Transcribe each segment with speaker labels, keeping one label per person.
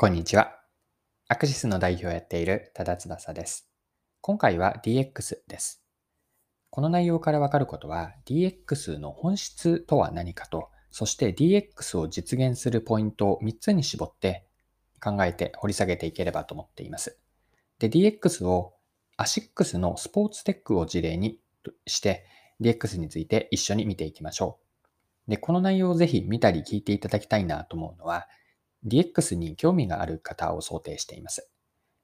Speaker 1: こんにちは。アクシスの代表をやっている多田翼です。今回は DX です。この内容からわかることは DX の本質とは何かと、そして DX を実現するポイントを3つに絞って考えて掘り下げていければと思っています。で、DX を ASICS のスポーツテックを事例にして DX について一緒に見ていきましょう。で、この内容をぜひ見たり聞いていただきたいなと思うのは、DX に興味がある方を想定しています。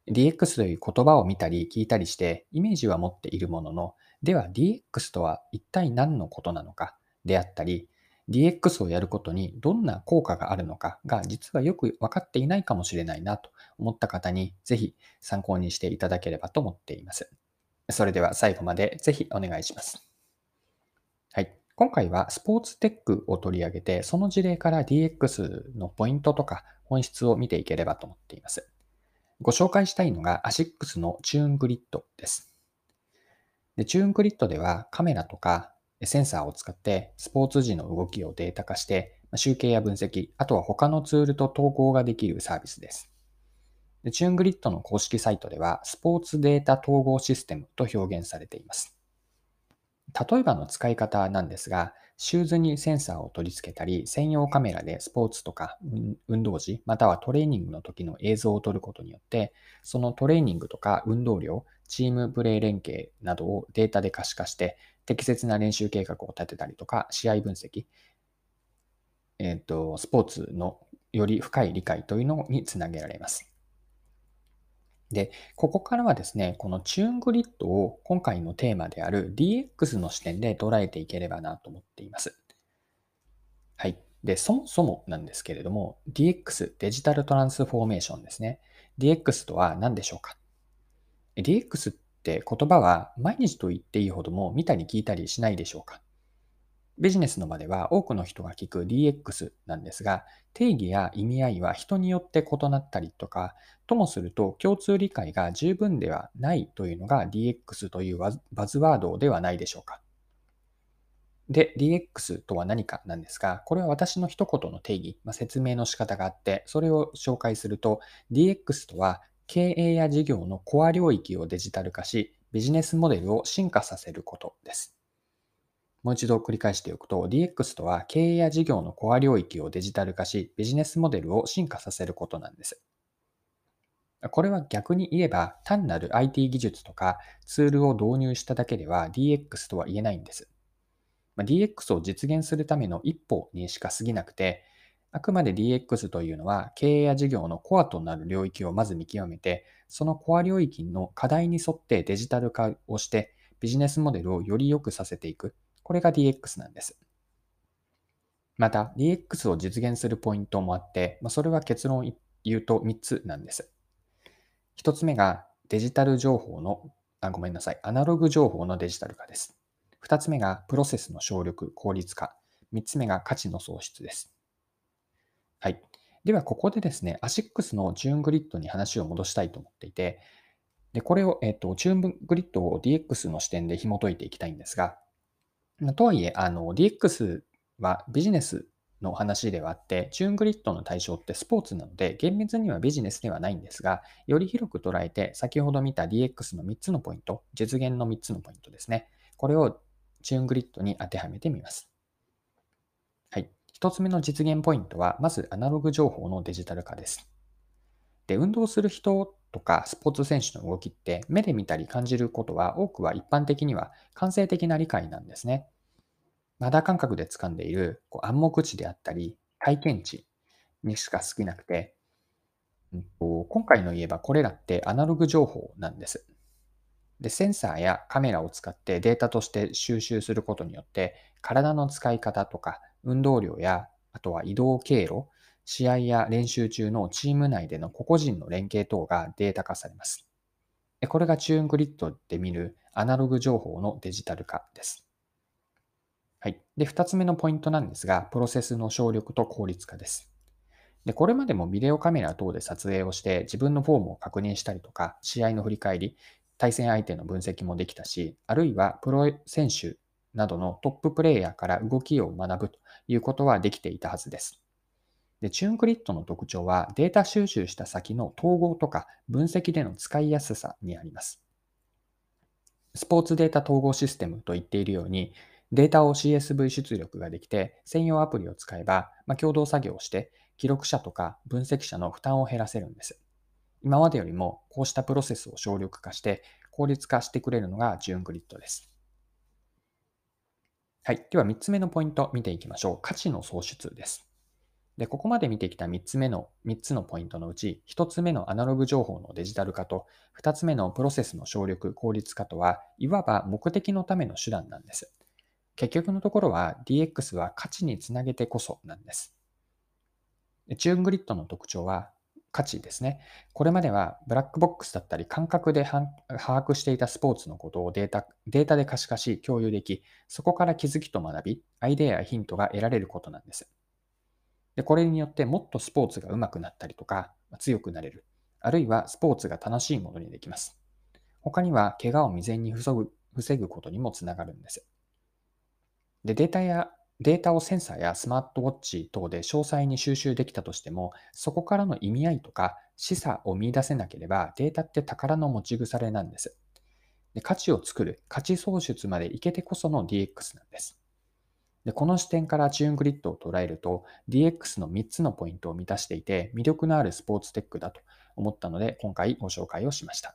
Speaker 1: DX という言葉を見たり聞いたりしてイメージは持っているものの、では DX とは一体何のことなのかであったり、DX をやることにどんな効果があるのかが実はよく分かっていないかもしれないなと思った方にぜひ参考にしていただければと思っています。それでは最後までぜひお願いします。今回はスポーツテックを取り上げて、その事例から DX のポイントとか本質を見ていければと思っています。ご紹介したいのが ASICS の TUNEGRID です。で TUNEGRID ではカメラとかセンサーを使ってスポーツ時の動きをデータ化して集計や分析、あとは他のツールと統合ができるサービスです。で TUNEGRID の公式サイトではスポーツデータ統合システムと表現されています。例えばの使い方なんですが、シューズにセンサーを取り付けたり、専用カメラでスポーツとか運動時、またはトレーニングの時の映像を撮ることによって、そのトレーニングとか運動量、チームプレー連携などをデータで可視化して、適切な練習計画を立てたりとか、試合分析、えっ、ー、と、スポーツのより深い理解というのにつなげられます。で、ここからはですね、この TUNEGRID を今回のテーマである DX の視点で捉えていければなと思っています。はい。で、そもそもなんですけれども、DX、デジタルトランスフォーメーションですね。DX とは何でしょうか ?DX って言葉は毎日と言っていいほども見たり聞いたりしないでしょうか？ビジネスの場では多くの人が聞く DX なんですが、定義や意味合いは人によって異なったりとか、ともすると共通理解が十分ではないというのが DX というバズワードではないでしょうか。で、DX とは何かなんですが、これは私の一言の定義、まあ、説明の仕方があって、それを紹介すると、DX とは経営や事業のコア領域をデジタル化し、ビジネスモデルを進化させることです。もう一度繰り返しておくと、DX とは経営や事業のコア領域をデジタル化し、ビジネスモデルを進化させることなんです。これは逆に言えば、単なる IT 技術とかツールを導入しただけでは DX とは言えないんです。DX を実現するための一歩にしか過ぎなくて、あくまで DX というのは経営や事業のコアとなる領域をまず見極めて、そのコア領域の課題に沿ってデジタル化をしてビジネスモデルをより良くさせていく。これが DX なんです。また、DX を実現するポイントもあって、まそれは結論を言うと3つなんです。1つ目がデジタル情報の、あ、ごめんなさい、アナログ情報のデジタル化です。2つ目がプロセスの省力、効率化。3つ目が価値の創出です。はい。では、ここでですね、ASICS のチューングリッドに話を戻したいと思っていて、で、これを、えっ、と、 TUNEGRID を DX の視点で紐解いていきたいんですが、とはいえ、あの、DX はビジネスの話ではあって、 TUNEGRID の対象ってスポーツなので、厳密にはビジネスではないんですが、より広く捉えて、先ほど見た DX の3つのポイント、実現の3つのポイントですね。これを TUNEGRID に当てはめてみます。はい。1つ目の実現ポイントは、まずアナログ情報のデジタル化です。で、運動する人とかスポーツ選手の動きって目で見たり感じることは多くは一般的には感性的な理解なんですね。肌感覚で掴んでいるこう暗黙知であったり体験値にしか少なくて、今回の言えばこれらってアナログ情報なんです。で、センサーやカメラを使ってデータとして収集することによって体の使い方とか運動量やあとは移動経路、試合や練習中のチーム内での個々人の連携等がデータ化されます。これが TUNEGRID で見るアナログ情報のデジタル化です。はい。で、二つ目のポイントなんですが、プロセスの省力と効率化です。で、これまでもビデオカメラ等で撮影をして自分のフォームを確認したりとか、試合の振り返り、対戦相手の分析もできたし、あるいはプロ選手などのトッププレイヤーから動きを学ぶということはできていたはずです。で、 TUNEGRID の特徴はデータ収集した先の統合とか分析での使いやすさにあります。スポーツデータ統合システムと言っているように、データを CSV 出力ができて、専用アプリを使えば、まあ、共同作業をして、記録者とか分析者の負担を減らせるんです。今までよりも、こうしたプロセスを省力化して、効率化してくれるのが TUNEGRID です。はい。では3つ目のポイント見ていきましょう。価値の創出です。で、ここまで見てきた3つ目の、3つのポイントのうち、1つ目のアナログ情報のデジタル化と、2つ目のプロセスの省力、効率化とは、いわば目的のための手段なんです。結局のところは DX は価値につなげてこそなんです。 TUNEGRID の特徴は価値ですね。これまではブラックボックスだったり感覚で把握していたスポーツのことをデータデータで可視化し共有でき、そこから気づきと学び、アイデアやヒントが得られることなんです。で、これによってもっとスポーツが上手くなったりとか、強くなれる。あるいはスポーツが楽しいものにできます。他には、怪我を未然に防ぐ防ぐことにもつながるんです。で、データや、データをセンサーやスマートウォッチ等で詳細に収集できたとしても、そこからの意味合いとか示唆を見出せなければ、データって宝の持ち腐れなんです。で価値を作る、価値創出までいけてこその DX なんです。でこの視点から TUNEGRID を捉えると DX の3つのポイントを満たしていて魅力のあるスポーツテックだと思ったので今回ご紹介をしました。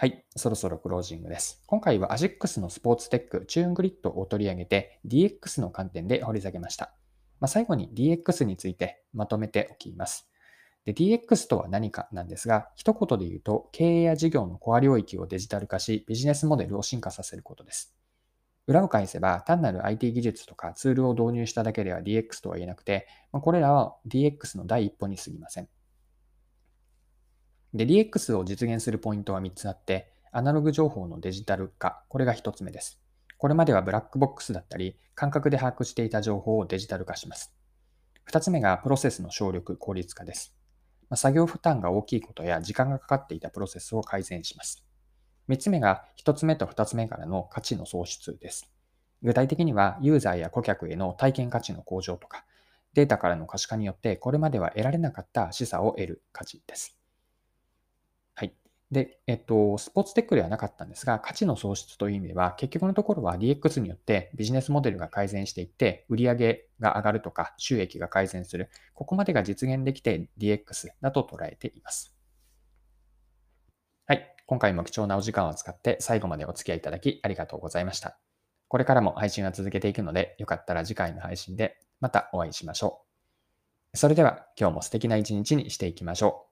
Speaker 1: はい、そろそろクロージングです。今回は AJIX のスポーツテックチューングリッドを取り上げて DX の観点で掘り下げました。まあ、最後に DX についてまとめておきます。で DX とは何かなんですが、一言で言うと経営や事業のコア領域をデジタル化しビジネスモデルを進化させることです。裏を返せば、単なる IT 技術とかツールを導入しただけでは DX とは言えなくて、まこれらは DX の第一歩に過ぎません。で、DX を実現するポイントは3つあって、アナログ情報のデジタル化、これが1つ目です。これまではブラックボックスだったり、感覚で把握していた情報をデジタル化します。2つ目がプロセスの省力、効率化です。作業負担が大きいことや時間がかかっていたプロセスを改善します。3つ目が1つ目と2つ目からの価値の創出です。具体的にはユーザーや顧客への体験価値の向上とか、データからの可視化によってこれまでは得られなかった示唆を得る価値です。で、えっと、スポーツテックではなかったんですが、価値の創出という意味では、結局のところは DX によってビジネスモデルが改善していって、売上が上がるとか、収益が改善する、ここまでが実現できて DX だと捉えています。はい。今回も貴重なお時間を使って最後までお付き合いいただきありがとうございました。これからも配信は続けていくので、よかったら次回の配信でまたお会いしましょう。それでは今日も素敵な一日にしていきましょう。